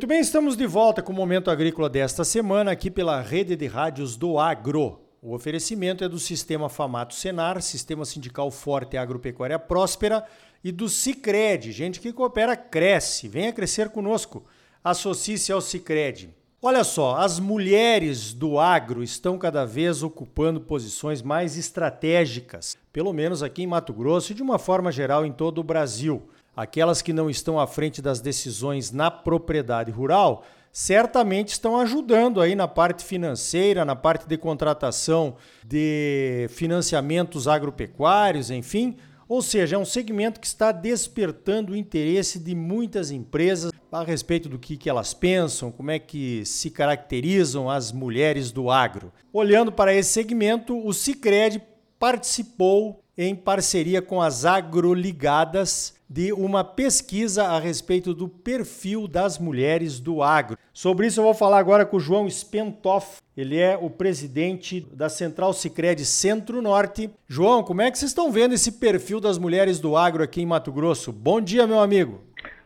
Muito bem, estamos de volta com o Momento Agrícola desta semana aqui pela Rede de Rádios do Agro. O oferecimento é do Sistema Famato Senar, Sistema Sindical Forte Agropecuária Próspera e do Cicred. Gente que coopera cresce. Venha crescer conosco. Associe-se ao Cicred. Olha só, as mulheres do agro estão cada vez ocupando posições mais estratégicas, pelo menos aqui em Mato Grosso e de uma forma geral em todo o Brasil aquelas que não estão à frente das decisões na propriedade rural, certamente estão ajudando aí na parte financeira, na parte de contratação de financiamentos agropecuários, enfim. Ou seja, é um segmento que está despertando o interesse de muitas empresas a respeito do que, elas pensam, como é que se caracterizam as mulheres do agro. Olhando para esse segmento, o Cicred participou em parceria com as Agroligadas de uma pesquisa a respeito do perfil das mulheres do agro. Sobre isso eu vou falar agora com o João Spentoff. Ele é o presidente da Central Sicredi Centro-Norte. João, como é que vocês estão vendo esse perfil das mulheres do agro aqui em Mato Grosso? Bom dia, meu amigo.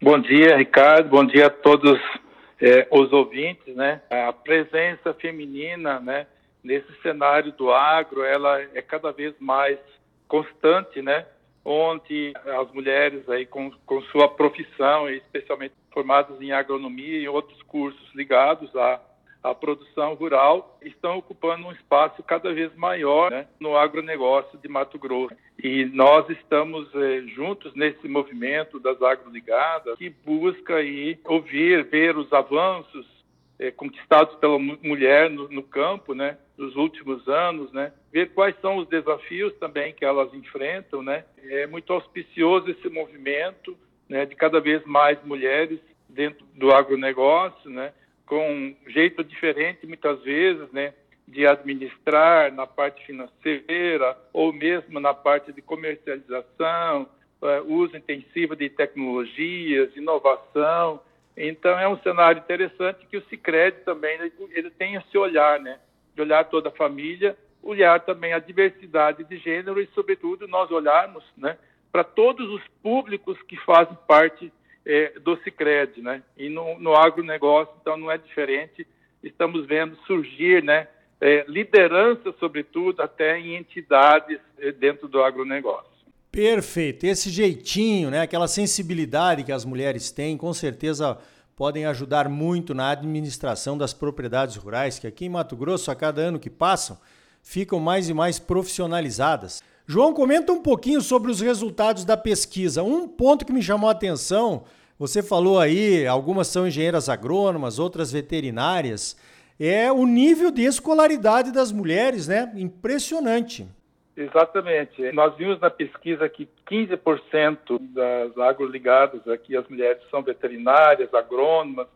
Bom dia, Ricardo. Bom dia a todos é, os ouvintes, né? A presença feminina, né? Nesse cenário do agro, ela é cada vez mais constante, né? Onde as mulheres aí com, com sua profissão, especialmente formadas em agronomia e outros cursos ligados à, à produção rural, estão ocupando um espaço cada vez maior né, no agronegócio de Mato Grosso. E nós estamos eh, juntos nesse movimento das agroligadas que busca aí ouvir, ver os avanços é, conquistados pela mulher no, no, campo, né, nos últimos anos, né, ver quais são os desafios também que elas enfrentam, né. É muito auspicioso esse movimento, né, de cada vez mais mulheres dentro do agronegócio, né, com um jeito diferente muitas vezes, né, de administrar na parte financeira ou mesmo na parte de comercialização, uh, uso intensivo de tecnologias, inovação, então é um cenário interessante que o Sicredi também ele, tem esse olhar, né? De olhar toda a família, olhar também a diversidade de gênero e, sobretudo, nós olharmos, né, para todos os públicos que fazem parte é, do Sicredi, né? E no, no agronegócio, então, não é diferente. Estamos vendo surgir, né, é, liderança, sobretudo, até em entidades é, dentro do agronegócio. Perfeito. Esse jeitinho, né, aquela sensibilidade que as mulheres têm, com certeza podem ajudar muito na administração das propriedades rurais, que aqui em Mato Grosso, a cada ano que passam, ficam mais e mais profissionalizadas. João, comenta um pouquinho sobre os resultados da pesquisa. Um ponto que me chamou a atenção, você falou aí, algumas são engenheiras agrônomas, outras veterinárias, é o nível de escolaridade das mulheres, né? Impressionante. Exatamente. Nós vimos na pesquisa que 15% das agroligadas aqui, as mulheres são veterinárias, agrônomas,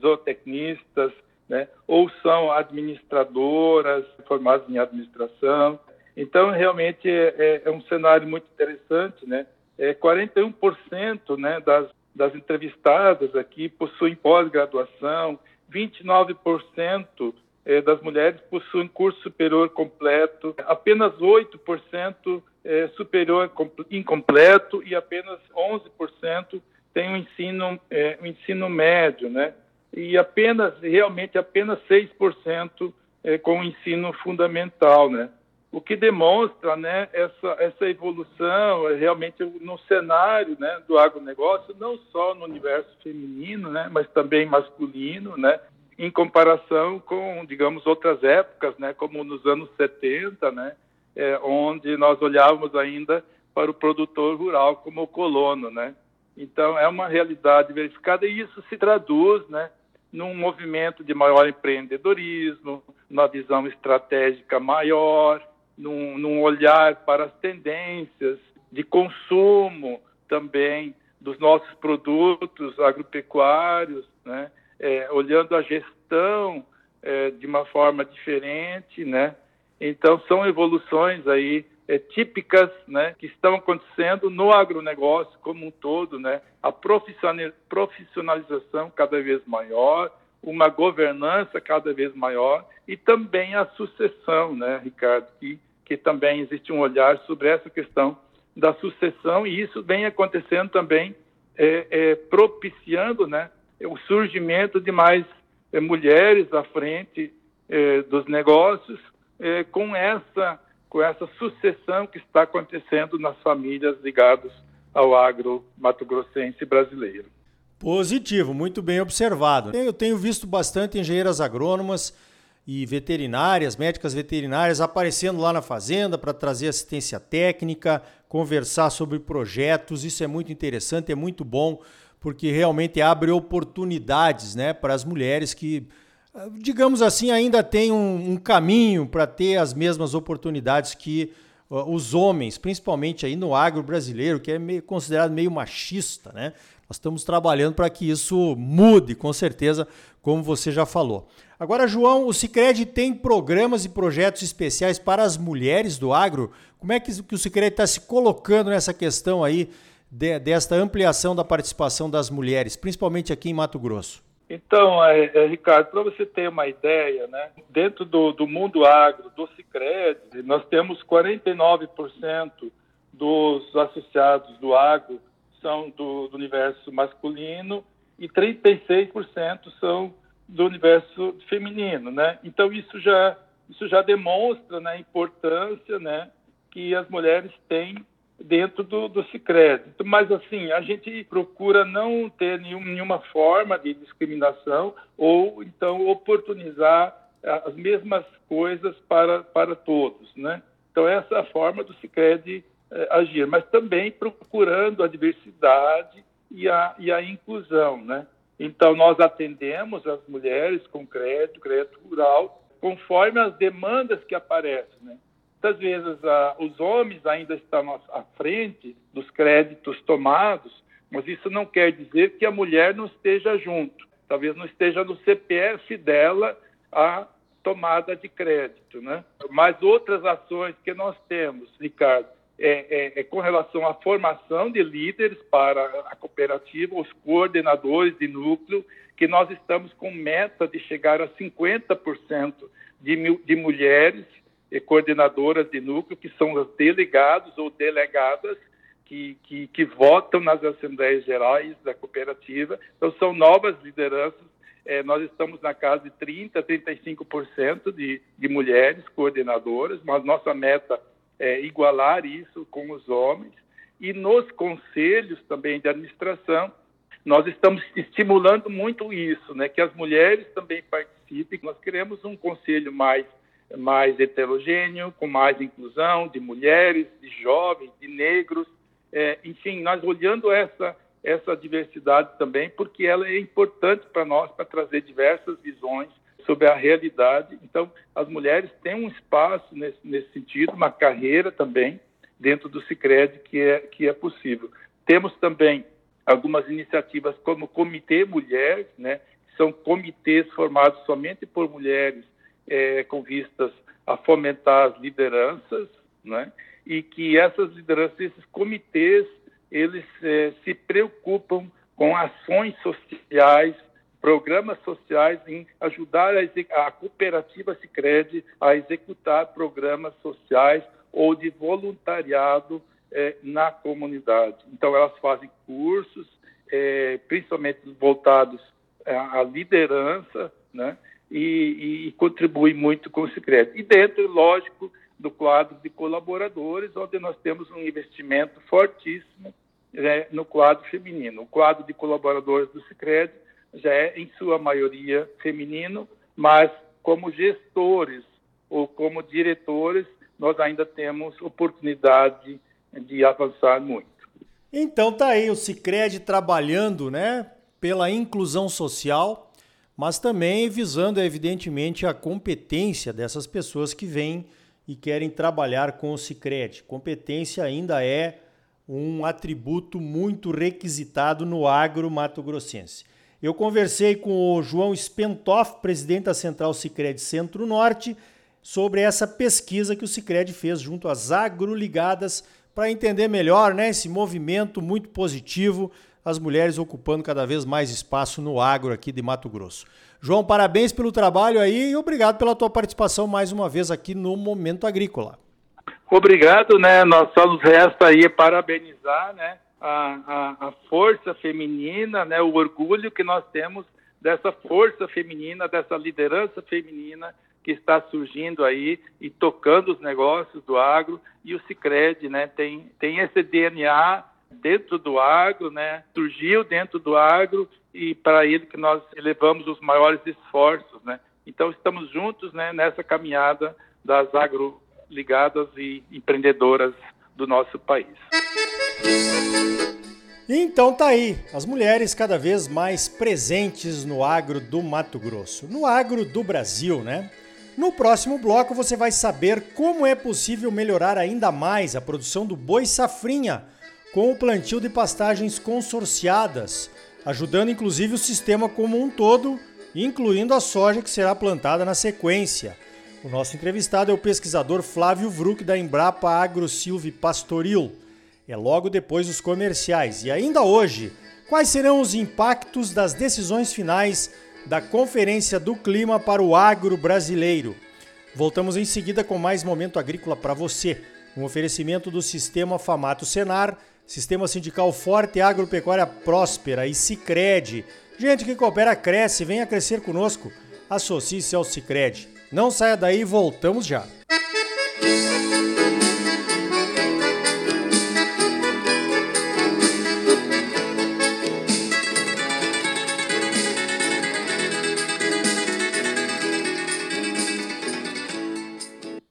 zootecnistas, né? ou são administradoras, formadas em administração. Então, realmente, é, é um cenário muito interessante. Né? É, 41% né, das, das entrevistadas aqui possuem pós-graduação, 29% é, das mulheres possuem curso superior completo, apenas 8% é superior incompleto e apenas 11% tem um ensino, é, um ensino médio, né? E apenas, realmente, apenas 6% é, com o ensino fundamental, né? O que demonstra, né, essa, essa evolução é, realmente no cenário, né, do agronegócio, não só no universo feminino, né, mas também masculino, né? Em comparação com, digamos, outras épocas, né, como nos anos 70, né, é, onde nós olhávamos ainda para o produtor rural como o colono, né. Então é uma realidade verificada e isso se traduz, né, num movimento de maior empreendedorismo, numa visão estratégica maior, num, num olhar para as tendências de consumo também dos nossos produtos agropecuários, né? É, olhando a gestão é, de uma forma diferente, né? Então são evoluções aí é, típicas, né, que estão acontecendo no agronegócio como um todo, né? A profissionalização cada vez maior, uma governança cada vez maior e também a sucessão, né, Ricardo, que que também existe um olhar sobre essa questão da sucessão e isso vem acontecendo também é, é, propiciando, né, o surgimento de mais é, mulheres à frente é, dos negócios é, com essa com essa sucessão que está acontecendo nas famílias ligadas ao agro mato-grossense brasileiro. Positivo, muito bem observado. Eu tenho visto bastante engenheiras agrônomas e veterinárias, médicas veterinárias aparecendo lá na fazenda para trazer assistência técnica, conversar sobre projetos. Isso é muito interessante, é muito bom, porque realmente abre oportunidades né, para as mulheres que digamos assim, ainda tem um, um caminho para ter as mesmas oportunidades que uh, os homens, principalmente aí no agro brasileiro, que é meio, considerado meio machista, né? Nós estamos trabalhando para que isso mude, com certeza, como você já falou. Agora, João, o Cicred tem programas e projetos especiais para as mulheres do agro. Como é que, que o Cicred está se colocando nessa questão aí de, desta ampliação da participação das mulheres, principalmente aqui em Mato Grosso? Então, é, é, Ricardo, para você ter uma ideia, né, dentro do, do mundo agro, do Cicred, nós temos 49% dos associados do agro são do, do universo masculino e 36% são do universo feminino, né? Então isso já isso já demonstra né, a importância, né, que as mulheres têm dentro do, do Cicred. Mas, assim, a gente procura não ter nenhum, nenhuma forma de discriminação ou, então, oportunizar as mesmas coisas para, para todos, né? Então, essa é a forma do Cicred eh, agir, mas também procurando a diversidade e a, e a inclusão, né? Então, nós atendemos as mulheres com crédito, crédito rural, conforme as demandas que aparecem, né? Muitas vezes ah, os homens ainda estão à frente dos créditos tomados, mas isso não quer dizer que a mulher não esteja junto. Talvez não esteja no CPF dela a tomada de crédito, né? Mas outras ações que nós temos, Ricardo, é, é, é, com relação à formação de líderes para a cooperativa, os coordenadores de núcleo, que nós estamos com meta de chegar a 50% de, de mulheres e coordenadoras de núcleo, que são os delegados ou delegadas que, que, que votam nas assembleias gerais da cooperativa. Então, são novas lideranças. É, nós estamos na casa de 30%, 35% de, de mulheres coordenadoras, mas nossa meta é igualar isso com os homens. E nos conselhos também de administração, nós estamos estimulando muito isso, né, que as mulheres também participem. Nós queremos um conselho mais mais heterogêneo, com mais inclusão de mulheres, de jovens, de negros, é, enfim, nós olhando essa essa diversidade também, porque ela é importante para nós para trazer diversas visões sobre a realidade. Então, as mulheres têm um espaço nesse, nesse sentido, uma carreira também dentro do Sicredi que é que é possível. Temos também algumas iniciativas como Comitê Mulheres, né? São comitês formados somente por mulheres é, com vistas a fomentar as lideranças, né? e que essas lideranças, esses comitês, eles é, se preocupam com ações sociais, programas sociais em ajudar a, a cooperativa Sicredi a executar programas sociais ou de voluntariado é, na comunidade. Então elas fazem cursos, é, principalmente voltados à liderança, né? E, e contribui muito com o Sicredi. E dentro, lógico, do quadro de colaboradores, onde nós temos um investimento fortíssimo né, no quadro feminino. O quadro de colaboradores do Sicredi já é, em sua maioria, feminino, mas como gestores ou como diretores, nós ainda temos oportunidade de avançar muito. Então tá aí o Sicredi trabalhando, né, pela inclusão social mas também visando, evidentemente, a competência dessas pessoas que vêm e querem trabalhar com o Cicred. Competência ainda é um atributo muito requisitado no agro mato-grossense. Eu conversei com o João Spentoff, presidente da Central Cicred Centro-Norte, sobre essa pesquisa que o Cicred fez junto às agroligadas para entender melhor né, esse movimento muito positivo as mulheres ocupando cada vez mais espaço no agro aqui de Mato Grosso. João, parabéns pelo trabalho aí e obrigado pela tua participação mais uma vez aqui no Momento Agrícola. Obrigado, né? Nós só nos resta aí parabenizar, né? a, a, a força feminina, né, o orgulho que nós temos dessa força feminina, dessa liderança feminina que está surgindo aí e tocando os negócios do agro e o Sicredi, né, tem tem esse DNA dentro do agro, né, surgiu dentro do agro e para ele que nós elevamos os maiores esforços, né. Então estamos juntos, né, nessa caminhada das agro ligadas e empreendedoras do nosso país. Então tá aí, as mulheres cada vez mais presentes no agro do Mato Grosso, no agro do Brasil, né? No próximo bloco você vai saber como é possível melhorar ainda mais a produção do boi safrinha com o plantio de pastagens consorciadas, ajudando inclusive o sistema como um todo, incluindo a soja que será plantada na sequência. O nosso entrevistado é o pesquisador Flávio Vruck da Embrapa Agro Silve Pastoril. É logo depois dos comerciais. E ainda hoje, quais serão os impactos das decisões finais da Conferência do Clima para o Agro Brasileiro? Voltamos em seguida com mais momento agrícola para você. Um oferecimento do Sistema Famato Senar, Sistema Sindical Forte Agropecuária Próspera e Sicredi. Gente que coopera cresce, venha crescer conosco. Associe-se ao Sicredi. Não saia daí, voltamos já. Música